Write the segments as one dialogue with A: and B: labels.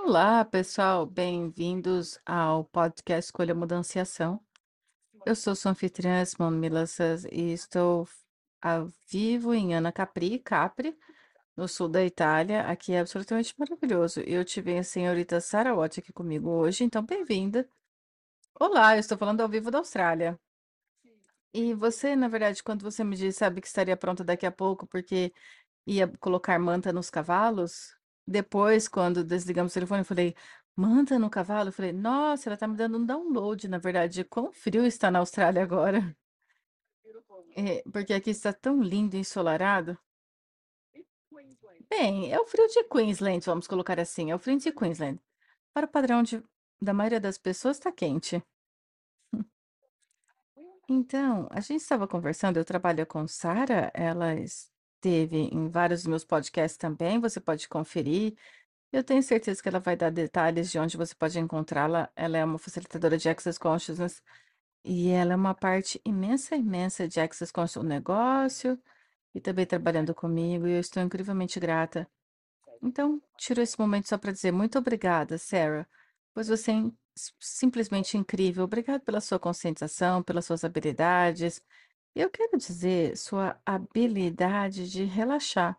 A: Olá, pessoal, bem-vindos ao podcast Escolha Mudança e Ação. Eu sou sua anfitriã, Simone Milassas, e estou ao vivo em Ana Capri, Capri, no sul da Itália. Aqui é absolutamente maravilhoso. Eu tive a senhorita Sarah Watt aqui comigo hoje, então bem-vinda. Olá, eu estou falando ao vivo da Austrália. E você, na verdade, quando você me disse, sabe, que estaria pronta daqui a pouco porque ia colocar manta nos cavalos, depois, quando desligamos o telefone, eu falei, manta no cavalo? Eu falei, nossa, ela tá me dando um download, na verdade, quão frio está na Austrália agora. É, porque aqui está tão lindo e ensolarado. Bem, é o frio de Queensland, vamos colocar assim, é o frio de Queensland. Para o padrão de, da maioria das pessoas, está quente. Então, a gente estava conversando, eu trabalho com Sara, ela esteve em vários dos meus podcasts também, você pode conferir. Eu tenho certeza que ela vai dar detalhes de onde você pode encontrá-la. Ela é uma facilitadora de Access Consciousness e ela é uma parte imensa, imensa de Access Consciousness, o negócio e também trabalhando comigo, e eu estou incrivelmente grata. Então, tiro esse momento só para dizer muito obrigada, Sarah, pois você é simplesmente incrível. Obrigado pela sua conscientização, pelas suas habilidades. Eu quero dizer, sua habilidade de relaxar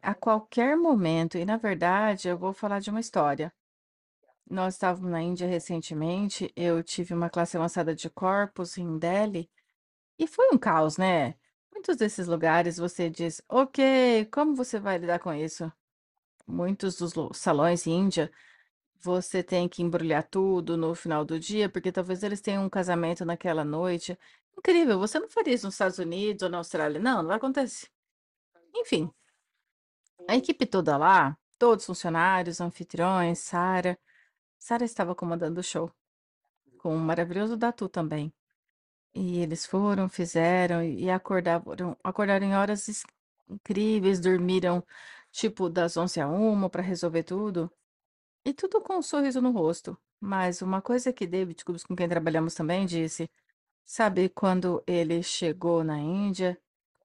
A: a qualquer momento. E, na verdade, eu vou falar de uma história. Nós estávamos na Índia recentemente, eu tive uma classe avançada de corpos em Delhi, e foi um caos, né? Muitos desses lugares você diz, ok, como você vai lidar com isso? Muitos dos salões Índia você tem que embrulhar tudo no final do dia, porque talvez eles tenham um casamento naquela noite. Incrível, você não faria isso nos Estados Unidos ou na Austrália? Não, não acontece. Enfim, a equipe toda lá, todos os funcionários, anfitriões, Sara. Sara estava comandando o show, com o maravilhoso Datu também. E eles foram, fizeram e acordaram, acordaram em horas incríveis, dormiram tipo das 11 a 1 para resolver tudo. E tudo com um sorriso no rosto. Mas uma coisa que David Cubes, com quem trabalhamos também, disse: sabe, quando ele chegou na Índia,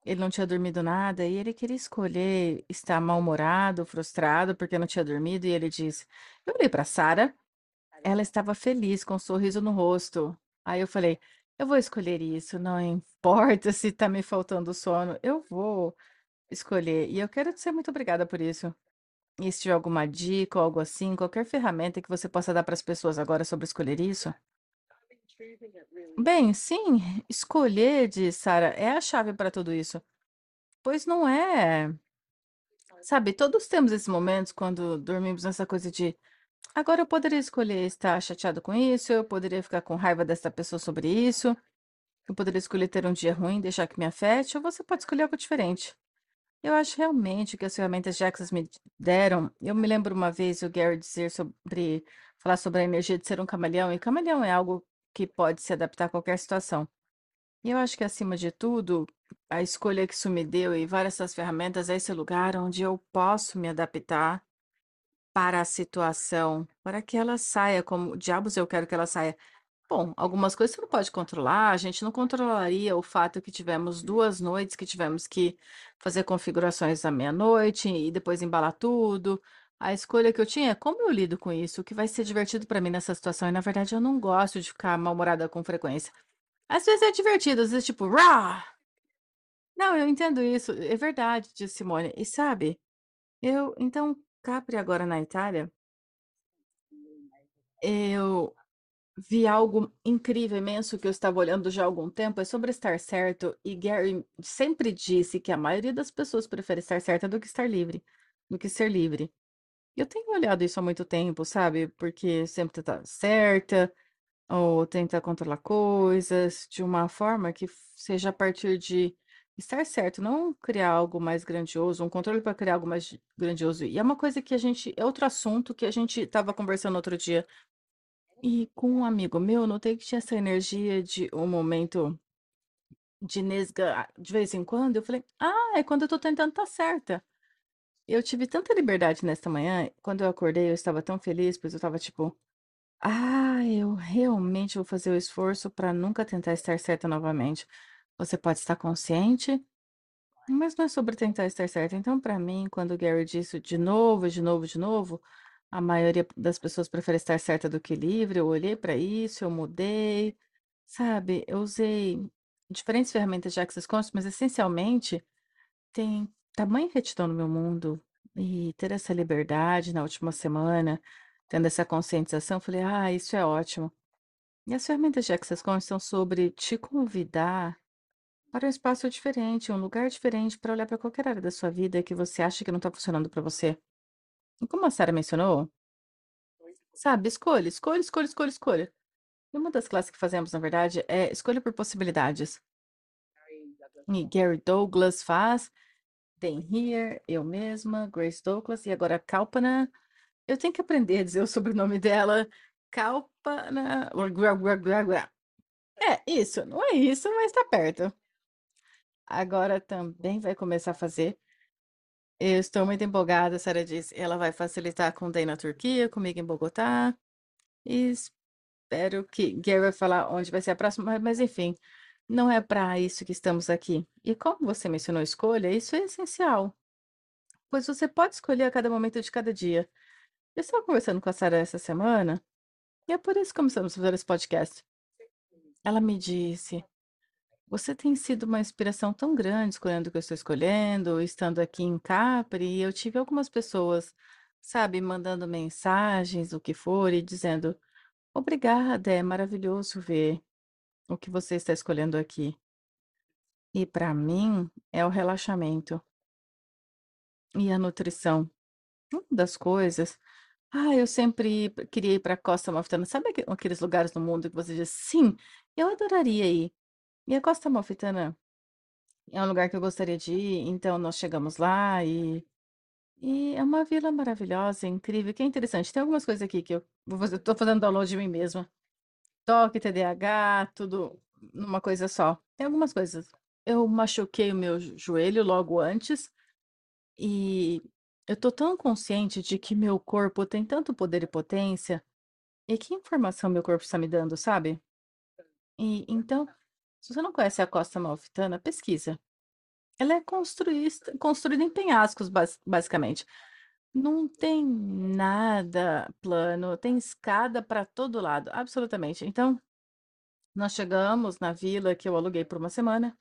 A: ele não tinha dormido nada e ele queria escolher estar mal-humorado, frustrado porque não tinha dormido, e ele disse: Eu olhei para Sara, ela estava feliz, com um sorriso no rosto. Aí eu falei: Eu vou escolher isso, não importa se está me faltando sono, eu vou escolher. E eu quero dizer muito obrigada por isso. E se tiver alguma dica ou algo assim, qualquer ferramenta que você possa dar para as pessoas agora sobre escolher isso? Bem, sim, escolher, de Sara, é a chave para tudo isso. Pois não é. Sabe, todos temos esses momentos quando dormimos nessa coisa de agora eu poderia escolher estar chateado com isso, eu poderia ficar com raiva dessa pessoa sobre isso, eu poderia escolher ter um dia ruim, deixar que me afete, ou você pode escolher algo diferente. Eu acho realmente que as ferramentas Jaxas me deram. Eu me lembro uma vez o Gary dizer sobre falar sobre a energia de ser um camaleão, e camaleão é algo que pode se adaptar a qualquer situação. E eu acho que acima de tudo, a escolha que isso me deu e várias dessas ferramentas é esse lugar onde eu posso me adaptar para a situação, para que ela saia como diabos eu quero que ela saia. Bom, algumas coisas você não pode controlar, a gente não controlaria o fato que tivemos duas noites que tivemos que fazer configurações à meia-noite e depois embalar tudo. A escolha que eu tinha é como eu lido com isso, o que vai ser divertido para mim nessa situação. E na verdade eu não gosto de ficar mal-humorada com frequência. Às vezes é divertido, às vezes tipo, rah! Não, eu entendo isso, é verdade, disse Simone. E sabe, eu, então, Capri agora na Itália, eu vi algo incrível, imenso, que eu estava olhando já há algum tempo, é sobre estar certo. E Gary sempre disse que a maioria das pessoas prefere estar certa do que estar livre, do que ser livre. Eu tenho olhado isso há muito tempo, sabe? Porque sempre tá certa, ou tenta controlar coisas de uma forma que seja a partir de Estar certo, não criar algo mais grandioso, um controle para criar algo mais grandioso. E é uma coisa que a gente, é outro assunto que a gente estava conversando outro dia. E com um amigo meu, eu notei que tinha essa energia de um momento de nesga de vez em quando. Eu falei, ah, é quando eu tô tentando estar certa. Eu tive tanta liberdade nesta manhã, quando eu acordei, eu estava tão feliz, pois eu estava tipo, ah, eu realmente vou fazer o esforço para nunca tentar estar certa novamente. Você pode estar consciente, mas não é sobre tentar estar certa. Então, para mim, quando o Gary disse de novo, de novo, de novo, a maioria das pessoas prefere estar certa do que livre. Eu olhei para isso, eu mudei, sabe? Eu usei diferentes ferramentas de Access Conscious, mas essencialmente tem tamanha retidão no meu mundo e ter essa liberdade na última semana, tendo essa conscientização, falei, ah, isso é ótimo. E as ferramentas de Access Conscious são sobre te convidar para um espaço diferente, um lugar diferente, para olhar para qualquer área da sua vida que você acha que não está funcionando para você. E como a Sarah mencionou, sabe, escolha, escolha, escolha, escolha, escolha. E uma das classes que fazemos, na verdade, é escolha por possibilidades. E Gary Douglas faz, Dan Here, eu mesma, Grace Douglas e agora Kalpana. Eu tenho que aprender a dizer o sobrenome dela. Kalpana. É, isso, não é isso, mas tá perto. Agora também vai começar a fazer. Eu estou muito empolgada, a Sarah disse. Ela vai facilitar com o Day na Turquia, comigo em Bogotá. E espero que Gary vai falar onde vai ser a próxima, mas enfim, não é para isso que estamos aqui. E como você mencionou escolha, isso é essencial, pois você pode escolher a cada momento de cada dia. Eu estava conversando com a Sarah essa semana, e é por isso que começamos a fazer esse podcast. Ela me disse: Você tem sido uma inspiração tão grande escolhendo o que eu estou escolhendo, estando aqui em Capri, e eu tive algumas pessoas, sabe, mandando mensagens, o que for, e dizendo. Obrigada, é maravilhoso ver o que você está escolhendo aqui. E para mim é o relaxamento e a nutrição. Uma das coisas. Ah, eu sempre queria ir para a Costa Amalfitana. Sabe aque- aqueles lugares no mundo que você diz, sim, eu adoraria ir. E a Costa Amalfitana é um lugar que eu gostaria de ir. Então nós chegamos lá e, e é uma vila maravilhosa, incrível, que é interessante. Tem algumas coisas aqui que eu vou fazer, tô fazendo download de mim mesma. Toque, TDAH, tudo numa coisa só. Tem algumas coisas. Eu machuquei o meu jo- joelho logo antes e eu tô tão consciente de que meu corpo tem tanto poder e potência e que informação meu corpo está me dando, sabe? E então, se você não conhece a Costa Amalfitana, pesquisa. Ela é construída, em penhascos, bas- basicamente. Não tem nada plano, tem escada para todo lado, absolutamente. Então, nós chegamos na vila que eu aluguei por uma semana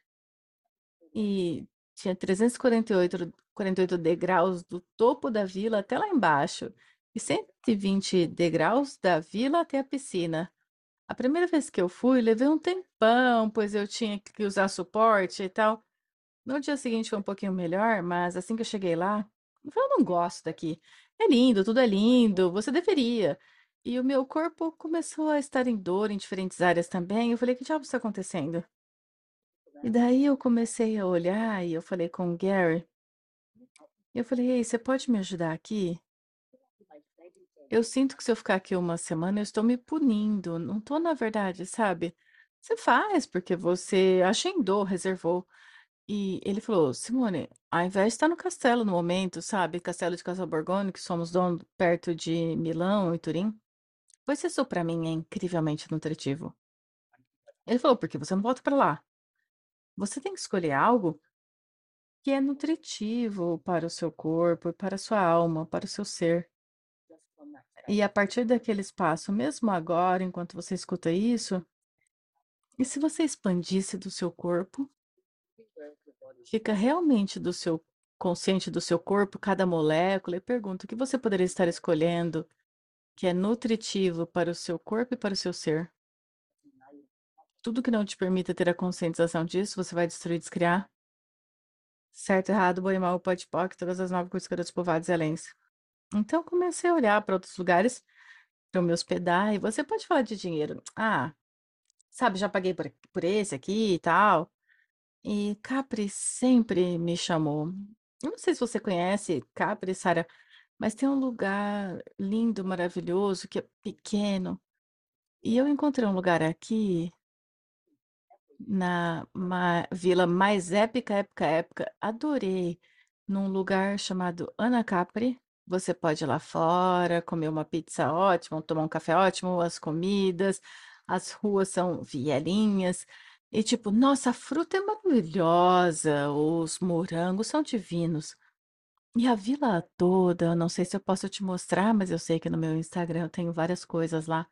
A: e tinha 348 48 degraus do topo da vila até lá embaixo e 120 degraus da vila até a piscina. A primeira vez que eu fui, levei um tempão, pois eu tinha que usar suporte e tal. No dia seguinte foi um pouquinho melhor, mas assim que eu cheguei lá, eu falei, eu não gosto daqui. É lindo, tudo é lindo, você deveria. E o meu corpo começou a estar em dor em diferentes áreas também. Eu falei, que diabo está acontecendo? E daí eu comecei a olhar e eu falei com o Gary. Eu falei, ei, você pode me ajudar aqui? Eu sinto que se eu ficar aqui uma semana, eu estou me punindo. Não estou, na verdade, sabe? Você faz porque você agendou, reservou. E ele falou: Simone, ao invés de estar no castelo no momento, sabe? Castelo de Casa Borgone, que somos dono perto de Milão e Turim, pois isso para mim é incrivelmente nutritivo. Ele falou: porque você não volta para lá? Você tem que escolher algo que é nutritivo para o seu corpo, para a sua alma, para o seu ser. E a partir daquele espaço, mesmo agora, enquanto você escuta isso, e se você expandisse do seu corpo, fica realmente do seu consciente do seu corpo, cada molécula, e pergunta o que você poderia estar escolhendo que é nutritivo para o seu corpo e para o seu ser. Tudo que não te permita ter a conscientização disso, você vai destruir e descriar. Certo, errado, bom e mal, pode poc, todas as nove coisas dos povoados e alens. Então comecei a olhar para outros lugares para me hospedar e você pode falar de dinheiro. Ah, sabe, já paguei por, por esse aqui e tal. E Capri sempre me chamou. Eu não sei se você conhece Capri, Sara, mas tem um lugar lindo, maravilhoso, que é pequeno. E eu encontrei um lugar aqui na vila mais épica, épica, épica. Adorei. Num lugar chamado Ana Capri. Você pode ir lá fora, comer uma pizza ótima, tomar um café ótimo, as comidas, as ruas são vielinhas. E tipo, nossa, a fruta é maravilhosa, os morangos são divinos. E a vila toda, eu não sei se eu posso te mostrar, mas eu sei que no meu Instagram eu tenho várias coisas lá.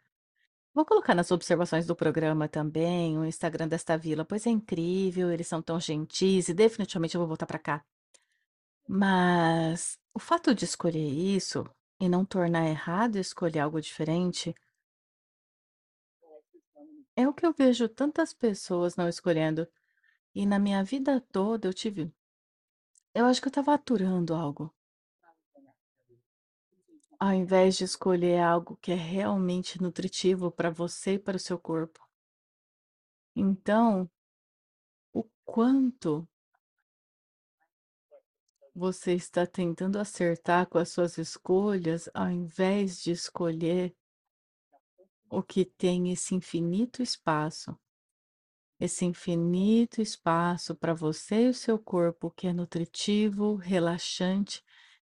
A: Vou colocar nas observações do programa também o Instagram desta vila, pois é incrível, eles são tão gentis e definitivamente eu vou voltar para cá. Mas o fato de escolher isso e não tornar errado escolher algo diferente é o que eu vejo tantas pessoas não escolhendo. E na minha vida toda eu tive. Eu acho que eu estava aturando algo. Ao invés de escolher algo que é realmente nutritivo para você e para o seu corpo. Então, o quanto você está tentando acertar com as suas escolhas, ao invés de escolher o que tem esse infinito espaço, esse infinito espaço para você e o seu corpo, que é nutritivo, relaxante,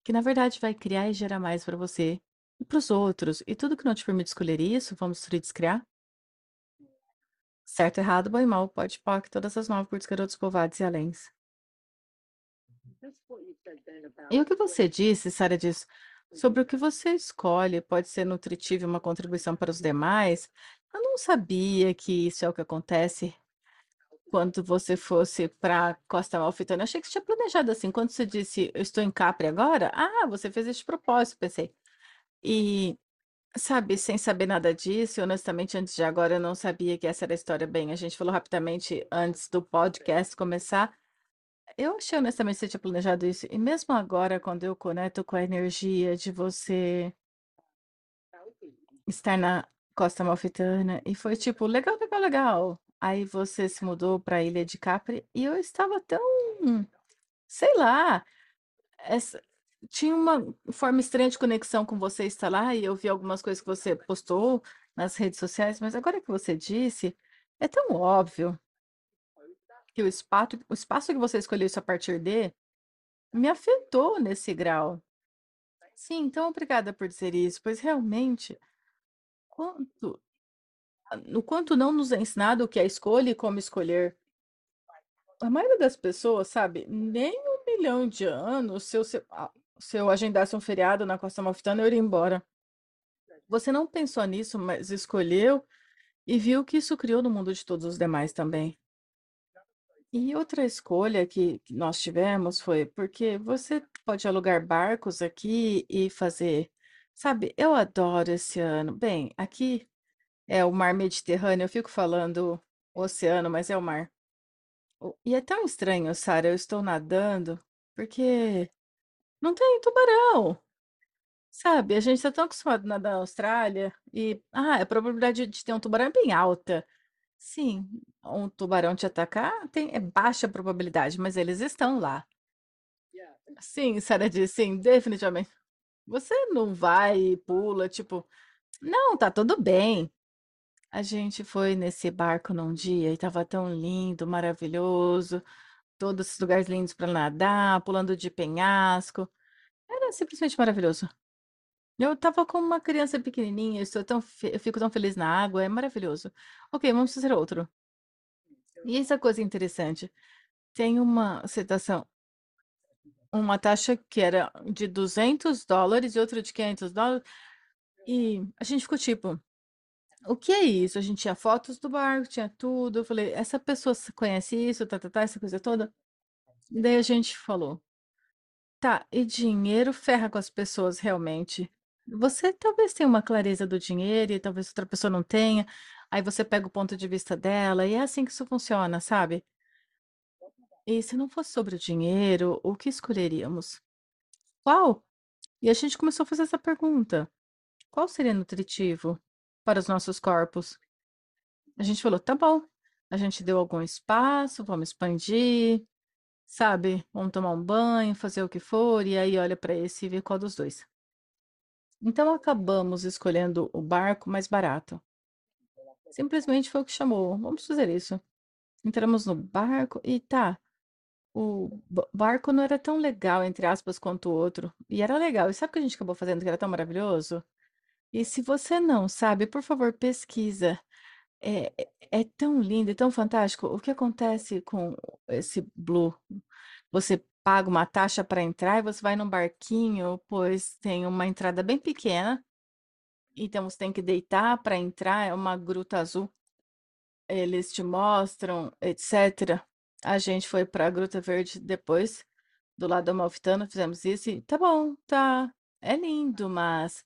A: que na verdade vai criar e gerar mais para você e para os outros. E tudo que não te permite escolher isso, vamos destruir, descriar? Certo, errado, bom e mal, pode, pode, todas as nove curtos, garotos, povoados e aléns. E o que você disse, Sara, diz sobre o que você escolhe pode ser nutritivo e uma contribuição para os demais. Eu não sabia que isso é o que acontece quando você fosse para Costa Amalfitana. Eu achei que você tinha planejado assim. Quando você disse, eu estou em Capri agora, ah, você fez esse propósito, pensei. E, sabe, sem saber nada disso, honestamente, antes de agora, eu não sabia que essa era a história. Bem, a gente falou rapidamente antes do podcast começar. Eu achei honestamente que você tinha planejado isso. E mesmo agora, quando eu conecto com a energia de você estar na Costa Amalfitana, e foi tipo, legal, legal, legal. Aí você se mudou para a Ilha de Capri e eu estava tão, sei lá, essa, tinha uma forma estranha de conexão com você estar lá e eu vi algumas coisas que você postou nas redes sociais, mas agora que você disse, é tão óbvio que o espaço, o espaço que você escolheu isso a partir de me afetou nesse grau. Sim, então obrigada por dizer isso, pois realmente, quanto, o quanto não nos é ensinado o que é escolha e como escolher. A maioria das pessoas, sabe, nem um milhão de anos, se eu, se, ah, se eu agendasse um feriado na Costa Amalfitana, eu iria embora. Você não pensou nisso, mas escolheu e viu que isso criou no mundo de todos os demais também. E outra escolha que nós tivemos foi porque você pode alugar barcos aqui e fazer, sabe, eu adoro esse ano. Bem, aqui é o mar Mediterrâneo, eu fico falando oceano, mas é o mar. E é tão estranho, Sara, eu estou nadando porque não tem tubarão, sabe? A gente está tão acostumado a nadar na Austrália e, ah, a probabilidade de ter um tubarão é bem alta. Sim, um tubarão te atacar tem, é baixa probabilidade, mas eles estão lá. Sim, Sarah disse, sim, definitivamente. Você não vai e pula, tipo, não, tá tudo bem. A gente foi nesse barco num dia e tava tão lindo, maravilhoso, todos esses lugares lindos para nadar, pulando de penhasco. Era simplesmente maravilhoso. Eu tava com uma criança pequenininha, eu estou tão, fe- eu fico tão feliz na água, é maravilhoso. Ok, vamos fazer outro. E essa coisa interessante, tem uma citação, uma taxa que era de 200 dólares e outra de 500 dólares, e a gente ficou tipo, o que é isso? A gente tinha fotos do barco, tinha tudo. Eu falei, essa pessoa conhece isso, tá, tá, tá, essa coisa toda. Daí a gente falou, tá, e dinheiro ferra com as pessoas realmente. Você talvez tenha uma clareza do dinheiro e talvez outra pessoa não tenha. Aí você pega o ponto de vista dela e é assim que isso funciona, sabe? E se não fosse sobre o dinheiro, o que escolheríamos? Qual? E a gente começou a fazer essa pergunta. Qual seria nutritivo para os nossos corpos? A gente falou, tá bom. A gente deu algum espaço, vamos expandir, sabe? Vamos tomar um banho, fazer o que for, e aí olha para esse e vê qual dos dois. Então acabamos escolhendo o barco mais barato. Simplesmente foi o que chamou. Vamos fazer isso. Entramos no barco e tá. O ba- barco não era tão legal, entre aspas, quanto o outro. E era legal. E sabe o que a gente acabou fazendo que era tão maravilhoso? E se você não sabe, por favor, pesquisa. É, é é tão lindo e tão fantástico. O que acontece com esse Blue? Você paga uma taxa para entrar e você vai num barquinho, pois tem uma entrada bem pequena. Então você tem que deitar para entrar. É uma gruta azul. Eles te mostram, etc. A gente foi para a Gruta Verde depois, do lado do Amalfitano, fizemos isso e tá bom, tá. É lindo, mas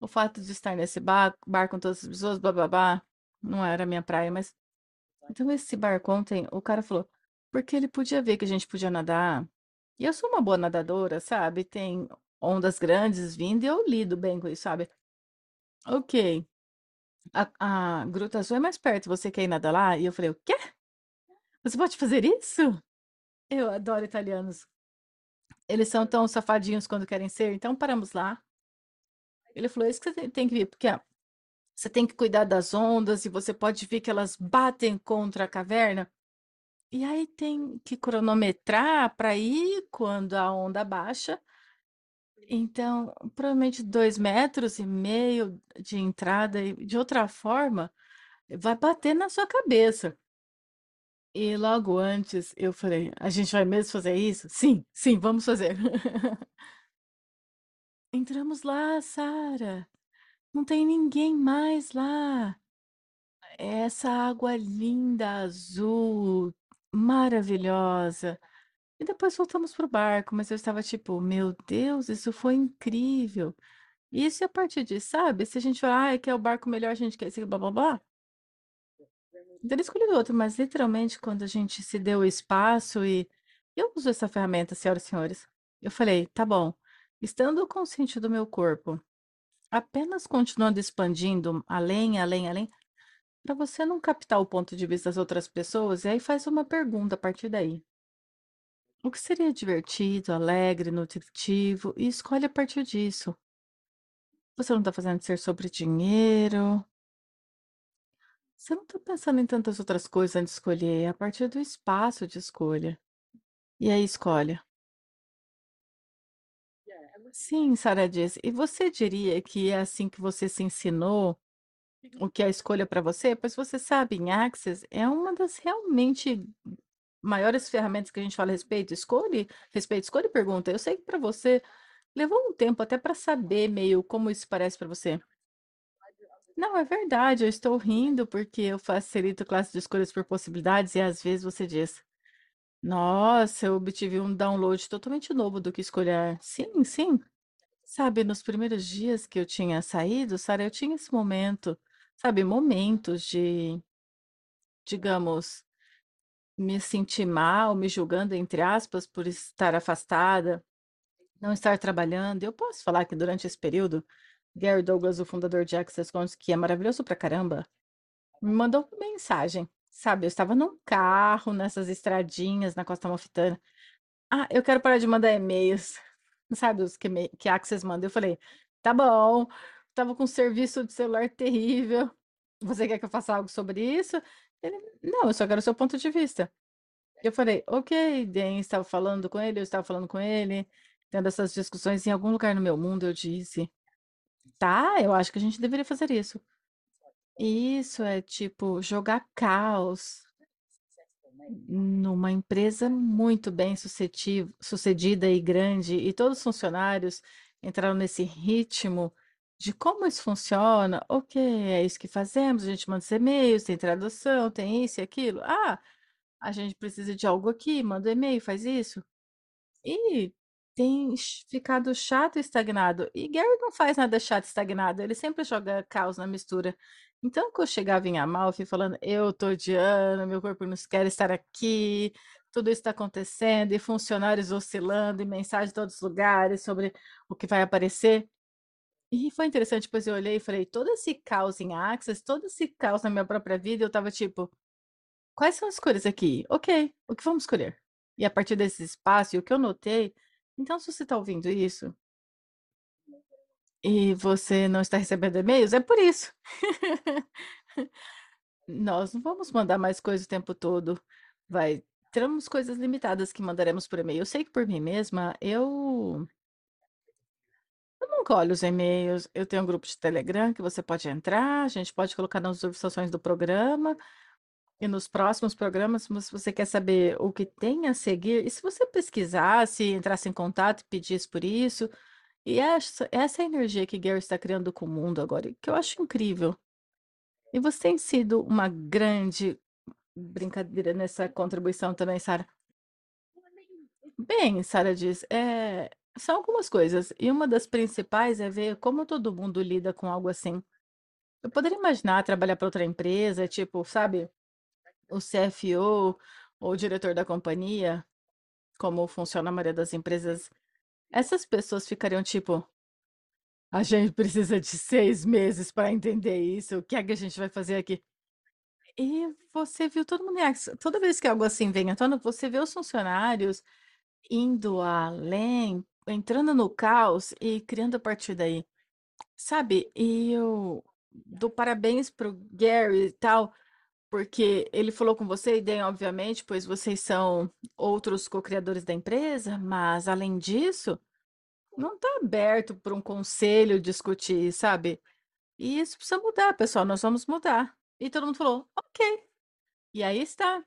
A: o fato de estar nesse bar, bar com todas as pessoas, blá blá blá, não era minha praia, mas. Então esse barco ontem, o cara falou, porque ele podia ver que a gente podia nadar. E eu sou uma boa nadadora, sabe? Tem ondas grandes vindo e eu lido bem com isso, sabe? Ok. A, a Gruta Azul é mais perto, você quer ir nadar lá? E eu falei, o quê? Você pode fazer isso? Eu adoro italianos. Eles são tão safadinhos quando querem ser, então paramos lá. Ele falou: é isso que você tem que ver, porque ó, você tem que cuidar das ondas e você pode ver que elas batem contra a caverna. E aí tem que cronometrar para ir quando a onda baixa. Então, provavelmente dois metros e meio de entrada, e de outra forma, vai bater na sua cabeça. E logo antes eu falei: a gente vai mesmo fazer isso? Sim, sim, vamos fazer. Entramos lá, Sara. Não tem ninguém mais lá. Essa água linda, azul, maravilhosa. E depois voltamos pro barco, mas eu estava tipo, meu Deus, isso foi incrível. Isso e a partir disso, sabe? Se a gente falar, ah, que é o barco melhor, a gente quer esse blá blá blá. Eu teria escolhido outro, mas literalmente quando a gente se deu o espaço e eu uso essa ferramenta, senhoras e senhores. Eu falei, tá bom, estando consciente do meu corpo, apenas continuando expandindo além, além, além, para você não captar o ponto de vista das outras pessoas, e aí faz uma pergunta a partir daí. O que seria divertido, alegre, nutritivo, e escolhe a partir disso. Você não está fazendo ser sobre dinheiro, você não está pensando em tantas outras coisas antes de escolher, é a partir do espaço de escolha. E aí escolhe. Sim, Sara disse. E você diria que é assim que você se ensinou o que é a escolha para você? Pois você sabe, em Access é uma das realmente maiores ferramentas que a gente fala a respeito. Escolhe, respeito, escolhe e pergunta. Eu sei que para você levou um tempo até para saber meio como isso parece para você. Não, é verdade, eu estou rindo porque eu facilito classe de escolhas por possibilidades e às vezes você diz, nossa, eu obtive um download totalmente novo do que escolher. Sim, sim. Sabe, nos primeiros dias que eu tinha saído, Sara, eu tinha esse momento, sabe, momentos de, digamos, me sentir mal, me julgando, entre aspas, por estar afastada, não estar trabalhando. Eu posso falar que durante esse período, Gary Douglas, o fundador de Access Cons, que é maravilhoso pra caramba, me mandou uma mensagem. Sabe, eu estava num carro, nessas estradinhas na Costa Amalfitana. Ah, eu quero parar de mandar e-mails. Sabe, os que, que Access manda. Eu falei, tá bom, tava com um serviço de celular terrível. Você quer que eu faça algo sobre isso? Ele, não, eu só quero o seu ponto de vista. Eu falei, ok, Dan estava falando com ele, eu estava falando com ele, tendo essas discussões em algum lugar no meu mundo, eu disse, tá, eu acho que a gente deveria fazer isso. Isso é tipo jogar caos numa empresa muito bem sucedi- sucedida e grande, e todos os funcionários entraram nesse ritmo de como isso funciona. Ok, é isso que fazemos, a gente manda os e-mails, tem tradução, tem isso e aquilo. Ah, a gente precisa de algo aqui, manda um e-mail, faz isso. E tem ficado chato e estagnado. E Gary não faz nada chato e estagnado, ele sempre joga caos na mistura. Então, quando eu chegava em Amalfi falando, eu tô odiando, meu corpo não quer estar aqui, tudo isso está acontecendo, e funcionários oscilando, e mensagens de todos os lugares sobre o que vai aparecer. E foi interessante, pois eu olhei e falei, todo esse caos em Access, todo esse caos na minha própria vida, eu tava tipo, Quais são as cores aqui? Ok, o que vamos escolher? E a partir desse espaço, e o que eu notei, então se você está ouvindo isso e você não está recebendo e-mails, é por isso. Nós não vamos mandar mais coisas o tempo todo. Vai, teremos coisas limitadas que mandaremos por e-mail. Eu sei que por mim mesma, eu nunca olho os e-mails. Eu tenho um grupo de Telegram que você pode entrar, a gente pode colocar nas notificações do programa. E nos próximos programas, se você quer saber o que tem a seguir, e se você pesquisasse, entrasse em contato e pedisse por isso, e essa, essa é a energia que Gary está criando com o mundo agora, que eu acho incrível. E você tem sido uma grande brincadeira nessa contribuição também, Sara. Bem, Sara diz, é, são algumas coisas, e uma das principais é ver como todo mundo lida com algo assim. Eu poderia imaginar trabalhar para outra empresa, tipo, sabe, o CFO ou o diretor da companhia, como funciona a maioria das empresas, essas pessoas ficariam tipo, a gente precisa de seis meses para entender isso, o que é que a gente vai fazer aqui? E você viu todo mundo, ação. toda vez que algo assim vem à tona, você vê os funcionários indo além, entrando no caos e criando a partir daí. Sabe? E eu dou parabéns pro Gary e tal, porque ele falou com você, e daí, obviamente, pois vocês são outros co-criadores da empresa, mas além disso, não está aberto para um conselho discutir, sabe? E isso precisa mudar, pessoal, nós vamos mudar. E todo mundo falou, ok. E aí está.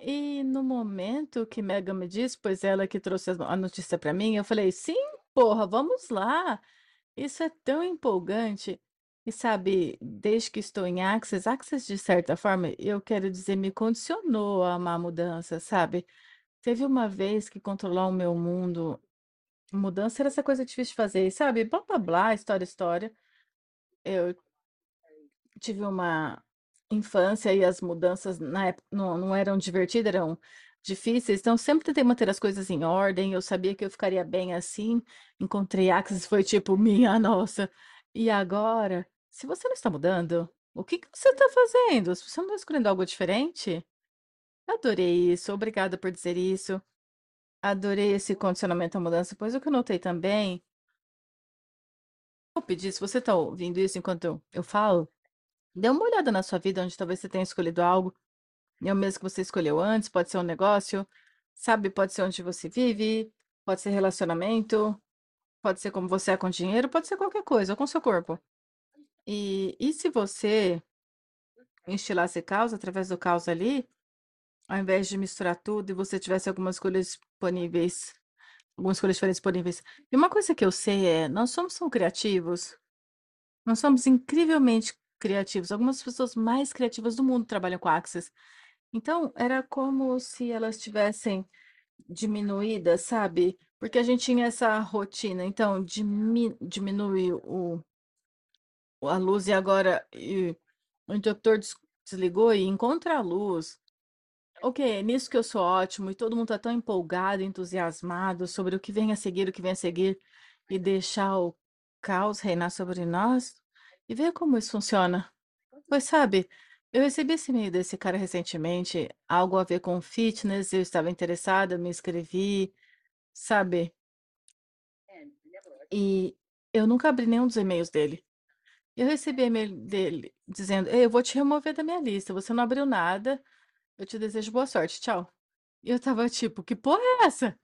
A: E no momento que Megan me disse, pois ela que trouxe a notícia para mim, eu falei, sim, porra, vamos lá. Isso é tão empolgante. E sabe, desde que estou em Access, Access, de certa forma, eu quero dizer, me condicionou a amar mudança, sabe? Teve uma vez que controlar o meu mundo, mudança era essa coisa difícil de fazer, sabe? Blá, blá, blá, história, história. Eu tive uma infância e as mudanças na época não, não eram divertidas, eram difíceis, então sempre tentei manter as coisas em ordem, eu sabia que eu ficaria bem assim. Encontrei Axis, foi tipo, minha nossa. E agora, se você não está mudando, o que que você está fazendo? Se você não está escolhendo algo diferente? Adorei isso, obrigada por dizer isso. Adorei esse condicionamento à mudança, pois o que eu notei também. Vou pedir, se você está ouvindo isso enquanto eu, eu falo, Dê uma olhada na sua vida onde talvez você tenha escolhido algo, é o mesmo que você escolheu antes, pode ser um negócio, sabe? Pode ser onde você vive, pode ser relacionamento, pode ser como você é com dinheiro, pode ser qualquer coisa, ou com seu corpo. E, e se você instilasse caos através do caos ali, ao invés de misturar tudo e você tivesse algumas escolhas disponíveis, algumas escolhas diferentes disponíveis. E uma coisa que eu sei é, nós somos tão criativos, nós somos incrivelmente criativos. Algumas pessoas mais criativas do mundo trabalham com Access. Então, era como se elas tivessem diminuídas, sabe? Porque a gente tinha essa rotina. Então, dimi diminui o, a luz e agora e o interruptor des desligou e encontra a luz. Ok, é nisso que eu sou ótimo e todo mundo está tão empolgado, entusiasmado sobre o que vem a seguir, o que vem a seguir e deixar o caos reinar sobre nós. E ver como isso funciona. Pois sabe, eu recebi esse e-mail desse cara recentemente, algo a ver com fitness, eu estava interessada, me inscrevi, sabe? E eu nunca abri nenhum dos e-mails dele. Eu recebi e-mail dele dizendo: Ei, eu vou te remover da minha lista, você não abriu nada, eu te desejo boa sorte, tchau. E eu tava tipo, que porra é essa?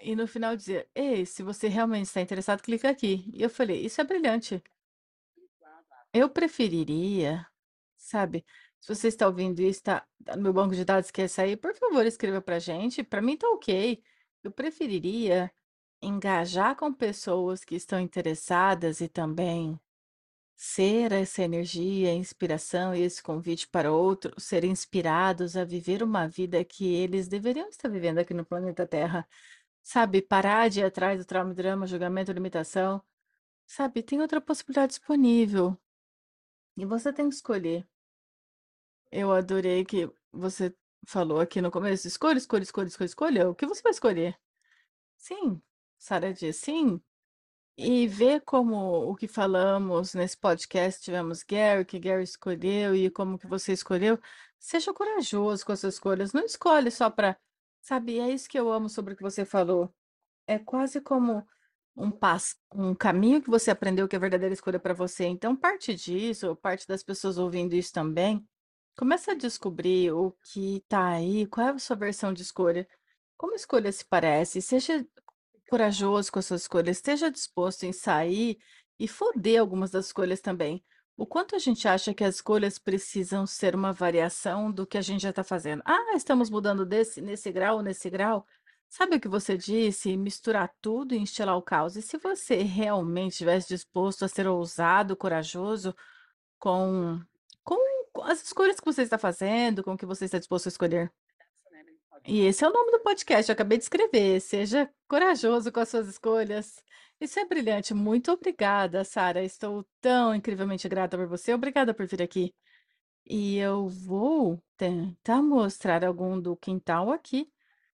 A: E no final dizia: Ei, se você realmente está interessado, clica aqui. E eu falei: Isso é brilhante. Eu preferiria, sabe, se você está ouvindo isso, tá tá no meu banco de dados quer sair, por favor, escreva pra gente, para mim tá ok. Eu preferiria engajar com pessoas que estão interessadas e também ser essa energia, inspiração e esse convite para outros serem inspirados a viver uma vida que eles deveriam estar vivendo aqui no planeta Terra. Sabe, parar de ir atrás do trauma, drama, julgamento, limitação. Sabe, tem outra possibilidade disponível. E você tem que escolher. Eu adorei que você falou aqui no começo: escolha, escolha, escolha, escolha, escolha. O que você vai escolher? Sim, Sara diz sim. E ver como o que falamos nesse podcast, tivemos Gary, que Gary escolheu e como que você escolheu, Seja corajoso com as suas escolhas. Não escolhe só para. Sabe, é isso que eu amo sobre o que você falou. É quase como um passo, um caminho que você aprendeu que é a verdadeira escolha para você. Então, parte disso, parte das pessoas ouvindo isso também, começa a descobrir o que está aí, qual é a sua versão de escolha. Como a escolha se parece? Seja corajoso com as suas escolhas, esteja disposto em sair e foder algumas das escolhas também. O quanto a gente acha que as escolhas precisam ser uma variação do que a gente já está fazendo? Ah, estamos mudando desse, nesse grau, nesse grau. Sabe o que você disse? Misturar tudo e instilar o caos. E se você realmente estivesse disposto a ser ousado, corajoso com, com com as escolhas que você está fazendo, com o que você está disposto a escolher? E esse é o nome do podcast, eu acabei de escrever. Seja corajoso com as suas escolhas. Isso é brilhante. Muito obrigada, Sara. Estou tão incrivelmente grata por você. Obrigada por vir aqui. E eu vou tentar mostrar algum do quintal aqui.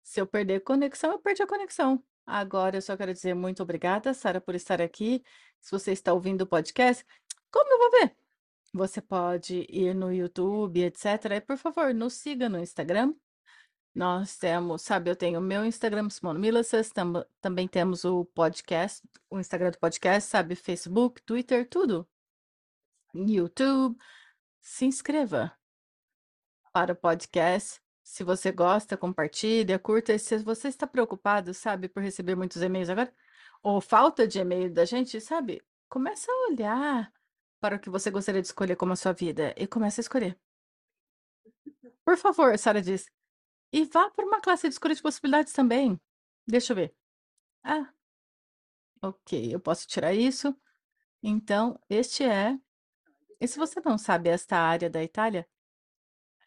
A: Se eu perder conexão, eu perdi a conexão. Agora eu só quero dizer muito obrigada, Sara, por estar aqui. Se você está ouvindo o podcast, como eu vou ver? Você pode ir no YouTube, etc. E, por favor, nos siga no Instagram. Nós temos, sabe, eu tenho o meu Instagram, Simone Milassas, tam, também temos o podcast, o Instagram do podcast, sabe, Facebook, Twitter, tudo. YouTube. Se inscreva para o podcast. Se você gosta, compartilha, curta. Se você está preocupado, sabe, por receber muitos e-mails agora, ou falta de e-mail da gente, sabe, começa a olhar para o que você gostaria de escolher como a sua vida e comece a escolher. Por favor, Sara diz. E vá para uma classe de escolha de possibilidades também. Deixa eu ver. Ah, ok, eu posso tirar isso. Então, este é. E se você não sabe esta área da Itália,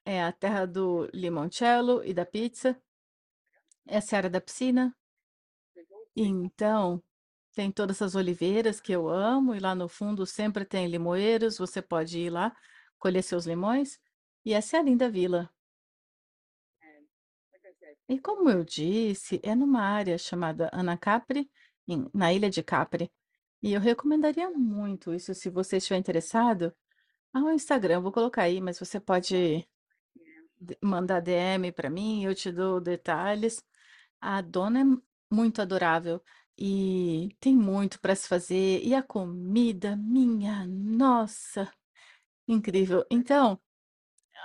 A: é a terra do limoncello e da pizza. Essa é a área da piscina. Então, tem todas essas oliveiras que eu amo, e lá no fundo sempre tem limoeiros, você pode ir lá colher seus limões. E essa é a linda vila. E como eu disse, é numa área chamada Anacapri, em- na ilha de Capri. E eu recomendaria muito isso se você estiver interessado. Ah, o Instagram, vou colocar aí, mas você pode mandar DM para mim, eu te dou detalhes. A dona é muito adorável e tem muito para se fazer. E a comida, minha nossa, incrível. Então,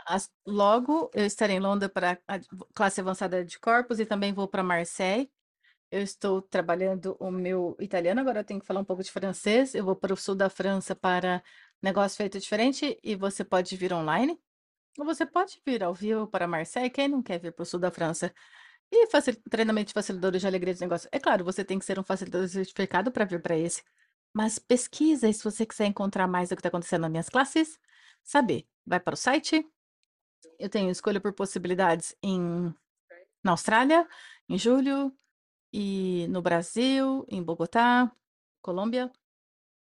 A: as- logo eu estarei em Londres para a classe avançada de corpos e também vou para Marseille. Eu estou trabalhando o meu italiano, agora eu tenho que falar um pouco de francês. Eu vou para o sul da França para negócio feito diferente e você pode vir online. Você pode vir ao vivo para Marseille. Quem não quer vir para o sul da França? E facil... treinamento de facilitadores de alegria de negócio. É claro, você tem que ser um facilitador certificado para vir para esse. Mas pesquisa e se você quiser encontrar mais do que está acontecendo nas minhas classes, saber, vai para o site. Eu tenho escolha por possibilidades em na Austrália, em julho, e no Brasil, em Bogotá, Colômbia.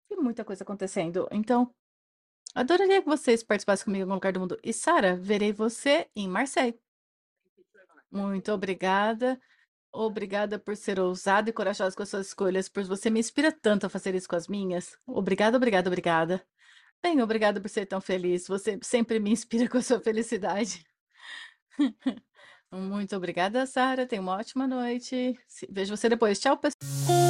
A: Tem muita coisa acontecendo. Então, adoraria que vocês participassem comigo em algum lugar do mundo. E Sara, verei você em Marseille. Muito obrigada. Obrigada por ser ousada e corajosa com as suas escolhas, pois você me inspira tanto a fazer isso com as minhas. Obrigada, obrigada, obrigada. Bem, obrigada por ser tão feliz. Você sempre me inspira com a sua felicidade. Muito obrigada, Sara. Tenha uma ótima noite. Vejo você depois. Tchau, pessoal.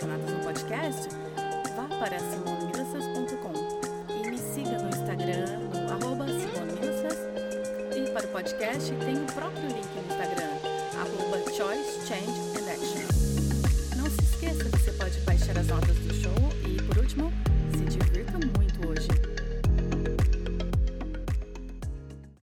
A: Mencionadas no podcast, vá para simonemilassas.com e me siga no Instagram, no arroba. E para o podcast, tem